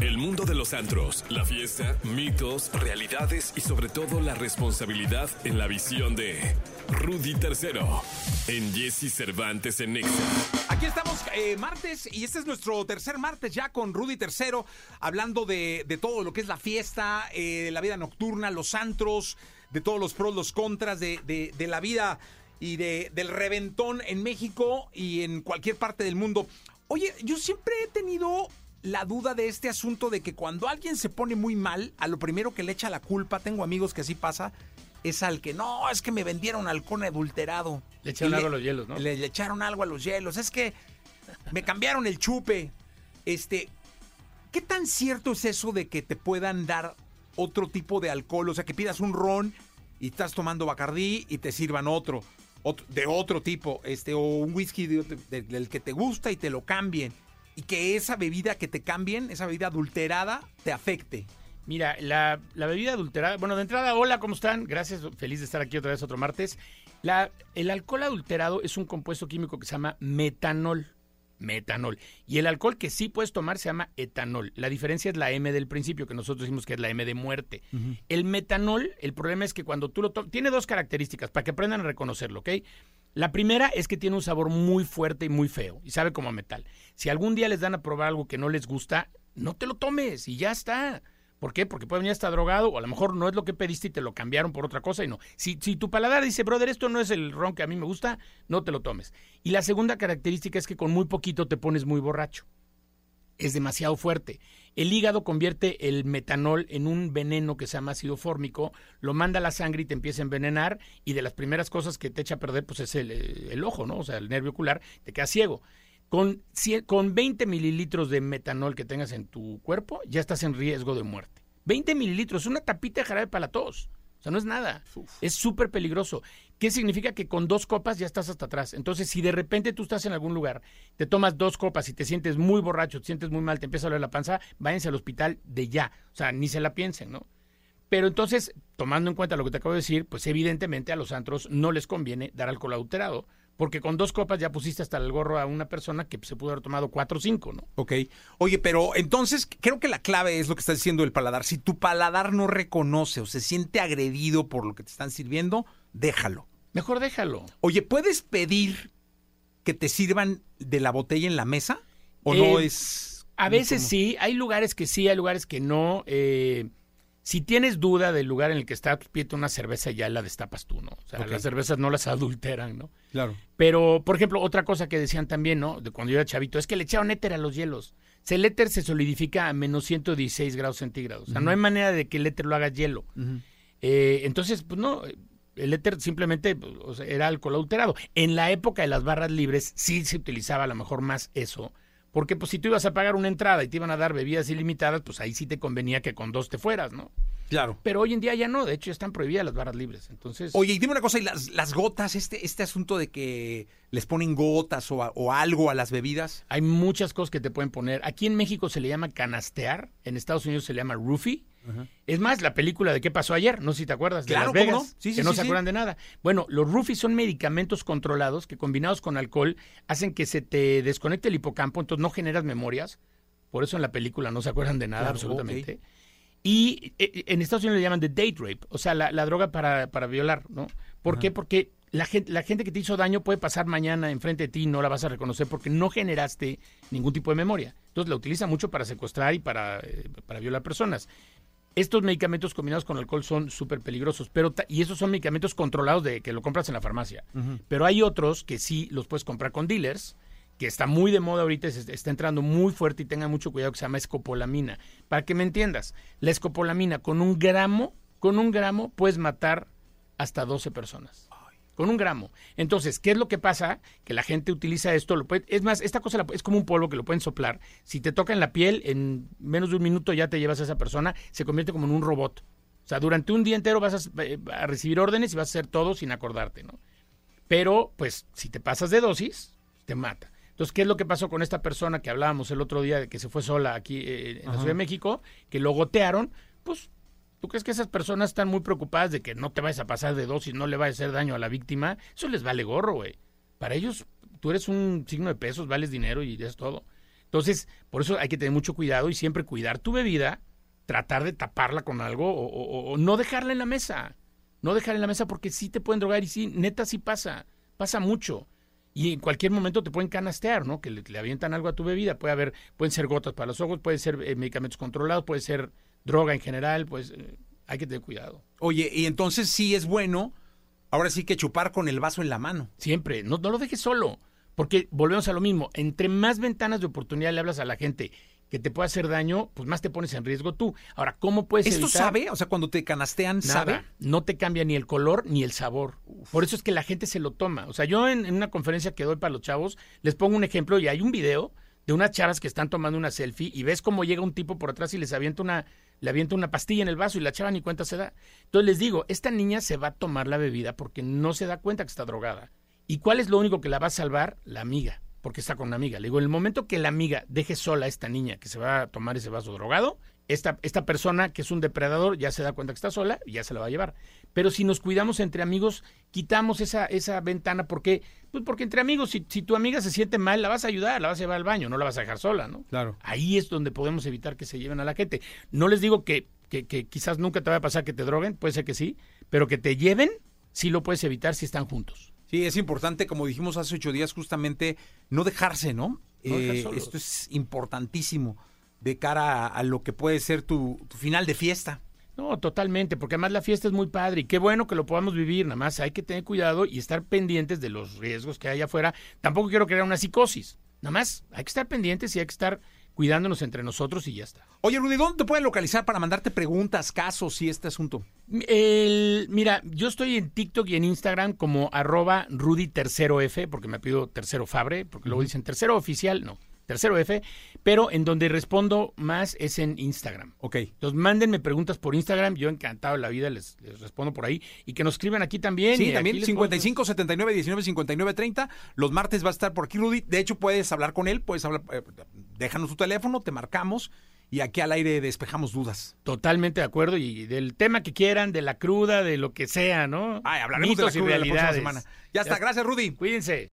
El mundo de los antros, la fiesta, mitos, realidades y sobre todo la responsabilidad en la visión de Rudy Tercero en Jesse Cervantes en Nexa. Aquí estamos eh, martes y este es nuestro tercer martes ya con Rudy Tercero, hablando de, todo lo que es la fiesta, eh, la vida nocturna, los antros, de todos los pros, los contras de, de- la vida y de, del reventón en México y en cualquier parte del mundo. Oye, yo siempre he tenido la duda de este asunto de que cuando alguien se pone muy mal, a lo primero que le echa la culpa, tengo amigos que así pasa, es al que no, es que me vendieron alcohol adulterado. Le echaron Y algo a los hielos, ¿no? Le, le echaron algo a los hielos. Es que me cambiaron el chupe. Este, ¿qué tan cierto es eso de que te puedan dar otro tipo de alcohol? O sea, que pidas un ron y estás tomando Bacardí y te sirvan otro, otro- de otro tipo, este, o un whisky de- del que te gusta y te lo cambien. Y que esa bebida que te cambien, esa bebida adulterada, te afecte. Mira, la, la bebida adulterada, bueno, de entrada, hola, ¿cómo están? Gracias, feliz de estar aquí otra vez otro martes. La, el alcohol adulterado es un compuesto químico que se llama metanol. Metanol. Y el alcohol que sí puedes tomar se llama etanol. La diferencia es la M del principio, que nosotros decimos que es la M de muerte. El metanol, el problema es que cuando tú lo tomas, tiene dos características para que aprendan a reconocerlo, ¿ok? La primera es que tiene un sabor muy fuerte y muy feo y sabe como a metal. Si algún día les dan a probar algo que no les gusta, no te lo tomes y ya está. ¿Por qué? Porque puede venir hasta drogado o a lo mejor no es lo que pediste y te lo cambiaron por otra cosa y no. Si, si tu paladar dice, brother, esto no es el ron que a mí me gusta, no te lo tomes. Y la segunda característica es que con muy poquito te pones muy borracho. Es demasiado fuerte. El hígado convierte el metanol en un veneno que se llama ácido fórmico, lo manda a la sangre y te empieza a envenenar y de las primeras cosas que te echa a perder pues es el, ojo, ¿no? O sea, el nervio ocular, te quedas ciego. Con, con 20 mililitros de metanol que tengas en tu cuerpo, ya estás en riesgo de muerte. 20 mililitros, una tapita de jarabe para la tos. O sea, no es nada. Es súper peligroso. ¿Qué significa? Que con dos copas ya estás hasta atrás. Entonces, si de repente tú estás en algún lugar, te tomas dos copas y te sientes muy borracho, te sientes muy mal, te empieza a doler la panza, váyanse al hospital de ya. O sea, ni se la piensen, ¿no? Pero entonces, tomando en cuenta lo que te acabo de decir, pues evidentemente a los antros no les conviene dar alcohol adulterado, porque con dos copas ya pusiste hasta el gorro a una persona que se pudo haber tomado cuatro o cinco, ¿no? Ok. Oye, pero entonces creo que la clave es lo que está diciendo el paladar. Si tu paladar no reconoce o se siente agredido por lo que te están sirviendo, déjalo. Mejor déjalo. Oye, ¿puedes pedir que te sirvan de la botella en la mesa? ¿O no Eh, es...? A veces ¿Cómo? sí, hay lugares que sí, hay lugares que no. eh, si tienes duda del lugar en el que está, pues pídete una cerveza y ya la destapas tú, ¿no? O sea, las cervezas no las adulteran, ¿no? Claro. Pero, por ejemplo, otra cosa que decían también, ¿no? De cuando yo era chavito, es que le echaron éter a los hielos. O sea, el éter se solidifica a menos 116 grados centígrados. O sea, no hay manera de que el éter lo haga hielo. Eh, entonces, pues no, el éter simplemente pues, o sea, era alcohol adulterado. En la época de las barras libres sí se utilizaba a lo mejor más eso, porque pues si tú ibas a pagar una entrada y te iban a dar bebidas ilimitadas, pues ahí sí te convenía que con dos te fueras, ¿no? Claro. Pero hoy en día ya no, de hecho ya están prohibidas las barras libres. Entonces, Oye, y dime una cosa, ¿y las, las gotas, este, este asunto de que les ponen gotas o, a- o algo a las bebidas? hay muchas cosas que te pueden poner. Aquí en México se le llama canastear, en Estados Unidos se le llama roofie. Es más, la película de qué pasó ayer, no sé si te acuerdas, de Claro, Las ¿cómo Vegas, no? Sí, sí, que no sí, se acuerdan de nada. Bueno, los roofies son medicamentos controlados que combinados con alcohol hacen que se te desconecte el hipocampo, entonces no generas memorias. Por eso en la película no se acuerdan de nada Claro, absolutamente. Y eh, en Estados Unidos le llaman de date rape, o sea, la, la droga para, para violar, ¿no? ¿Por qué? Porque la gente, la gente que te hizo daño puede pasar mañana enfrente de ti y no la vas a reconocer porque no generaste ningún tipo de memoria. Entonces la utiliza mucho para secuestrar y para, eh, para violar personas. Estos medicamentos combinados con alcohol son súper peligrosos, pero y esos son medicamentos controlados de que lo compras en la farmacia. Pero hay otros que sí los puedes comprar con dealers, que está muy de moda ahorita, está entrando muy fuerte y tengan mucho cuidado, que se llama escopolamina. Para que me entiendas, la escopolamina con un gramo, con un gramo puedes matar hasta 12 personas. Con un gramo. Entonces, ¿qué es lo que pasa? Que la gente utiliza esto. Lo puede- es más, esta cosa la- es como un polvo que lo pueden soplar. Si te toca en la piel, en menos de un minuto ya te llevas a esa persona. Se convierte como en un robot. O sea, durante un día entero vas a, eh, a recibir órdenes y vas a hacer todo sin acordarte, ¿no? Pero, pues, si te pasas de dosis, te mata. Entonces, ¿qué es lo que pasó con esta persona que hablábamos el otro día de que se fue sola aquí eh, en la Ciudad de México, que lo gotearon? Pues, ¿tú crees que esas personas están muy preocupadas de que no te vayas a pasar de dosis, no le vayas a hacer daño a la víctima? Eso les vale gorro, güey. Para ellos, tú eres un signo de pesos, vales dinero y es todo. Entonces, por eso hay que tener mucho cuidado y siempre cuidar tu bebida, tratar de taparla con algo o, o- o no dejarla en la mesa. No dejarla en la mesa porque sí te pueden drogar y sí, neta sí pasa, pasa mucho. Y en cualquier momento te pueden canastear, ¿no? Que le, le avientan algo a tu bebida. Puede haber, pueden ser gotas para los ojos, puede ser eh, medicamentos controlados, puede ser droga en general, pues eh, hay que tener cuidado. Oye, y entonces sí es bueno, ahora sí que chupar con el vaso en la mano. Siempre, no, no lo dejes solo, porque volvemos a lo mismo. Entre más ventanas de oportunidad le hablas a la gente que te pueda hacer daño, pues más te pones en riesgo tú. Ahora, ¿cómo puedes ¿Esto evitar? sabe? O sea, cuando te canastean, Nada, ¿sabe? no te cambia ni el color ni el sabor. Por eso es que la gente se lo toma. O sea, yo en, en una conferencia que doy para los chavos, les pongo un ejemplo y hay un video de unas chavas que están tomando una selfie y ves cómo llega un tipo por atrás y les avienta una, le avienta una pastilla en el vaso y la chava ni cuenta se da. Entonces les digo, esta niña se va a tomar la bebida porque no se da cuenta que está drogada. ¿Y cuál es lo único que la va a salvar? La amiga, porque está con una amiga. Le digo, en el momento que la amiga deje sola a esta niña que se va a tomar ese vaso drogado, esta, esta persona que es un depredador ya se da cuenta que está sola y ya se la va a llevar. Pero si nos cuidamos entre amigos, quitamos esa, esa ventana. porque Pues porque entre amigos, si, si tu amiga se siente mal, la vas a ayudar, la vas a llevar al baño, no la vas a dejar sola, ¿no? Claro. Ahí es donde podemos evitar que se lleven a la gente. No les digo que, que, que quizás nunca te vaya a pasar que te droguen, puede ser que sí, pero que te lleven, sí lo puedes evitar si están juntos. Sí, es importante, como dijimos hace ocho días, justamente no dejarse, ¿no? No Eh, esto es importantísimo de cara a, a lo que puede ser tu, tu final de fiesta. No, totalmente, porque además la fiesta es muy padre y qué bueno que lo podamos vivir, nada más hay que tener cuidado y estar pendientes de los riesgos que hay afuera. Tampoco quiero crear una psicosis, nada más hay que estar pendientes y hay que estar cuidándonos entre nosotros y ya está. Oye, Rudy, ¿dónde te pueden localizar para mandarte preguntas, casos y este asunto? El, mira, yo estoy en TikTok y en Instagram como arroba Rudy tercero F, porque me pido tercero Fabre, porque luego dicen tercero oficial, no, tercero F, pero en donde respondo más es en Instagram. Ok. Entonces, mándenme preguntas por Instagram. Yo encantado de la vida les, les respondo por ahí. Y que nos escriban aquí también. Sí, también aquí les 55 79 19 59 30. Los martes va a estar por aquí Rudy. De hecho, puedes hablar con él, puedes hablar, eh, déjanos tu teléfono, te marcamos y aquí al aire despejamos dudas. Totalmente de acuerdo. Y del tema que quieran, de la cruda, de lo que sea, ¿no? Ay, hablaremos de la cruda la próxima semana. Ya está, gracias Rudy. Cuídense.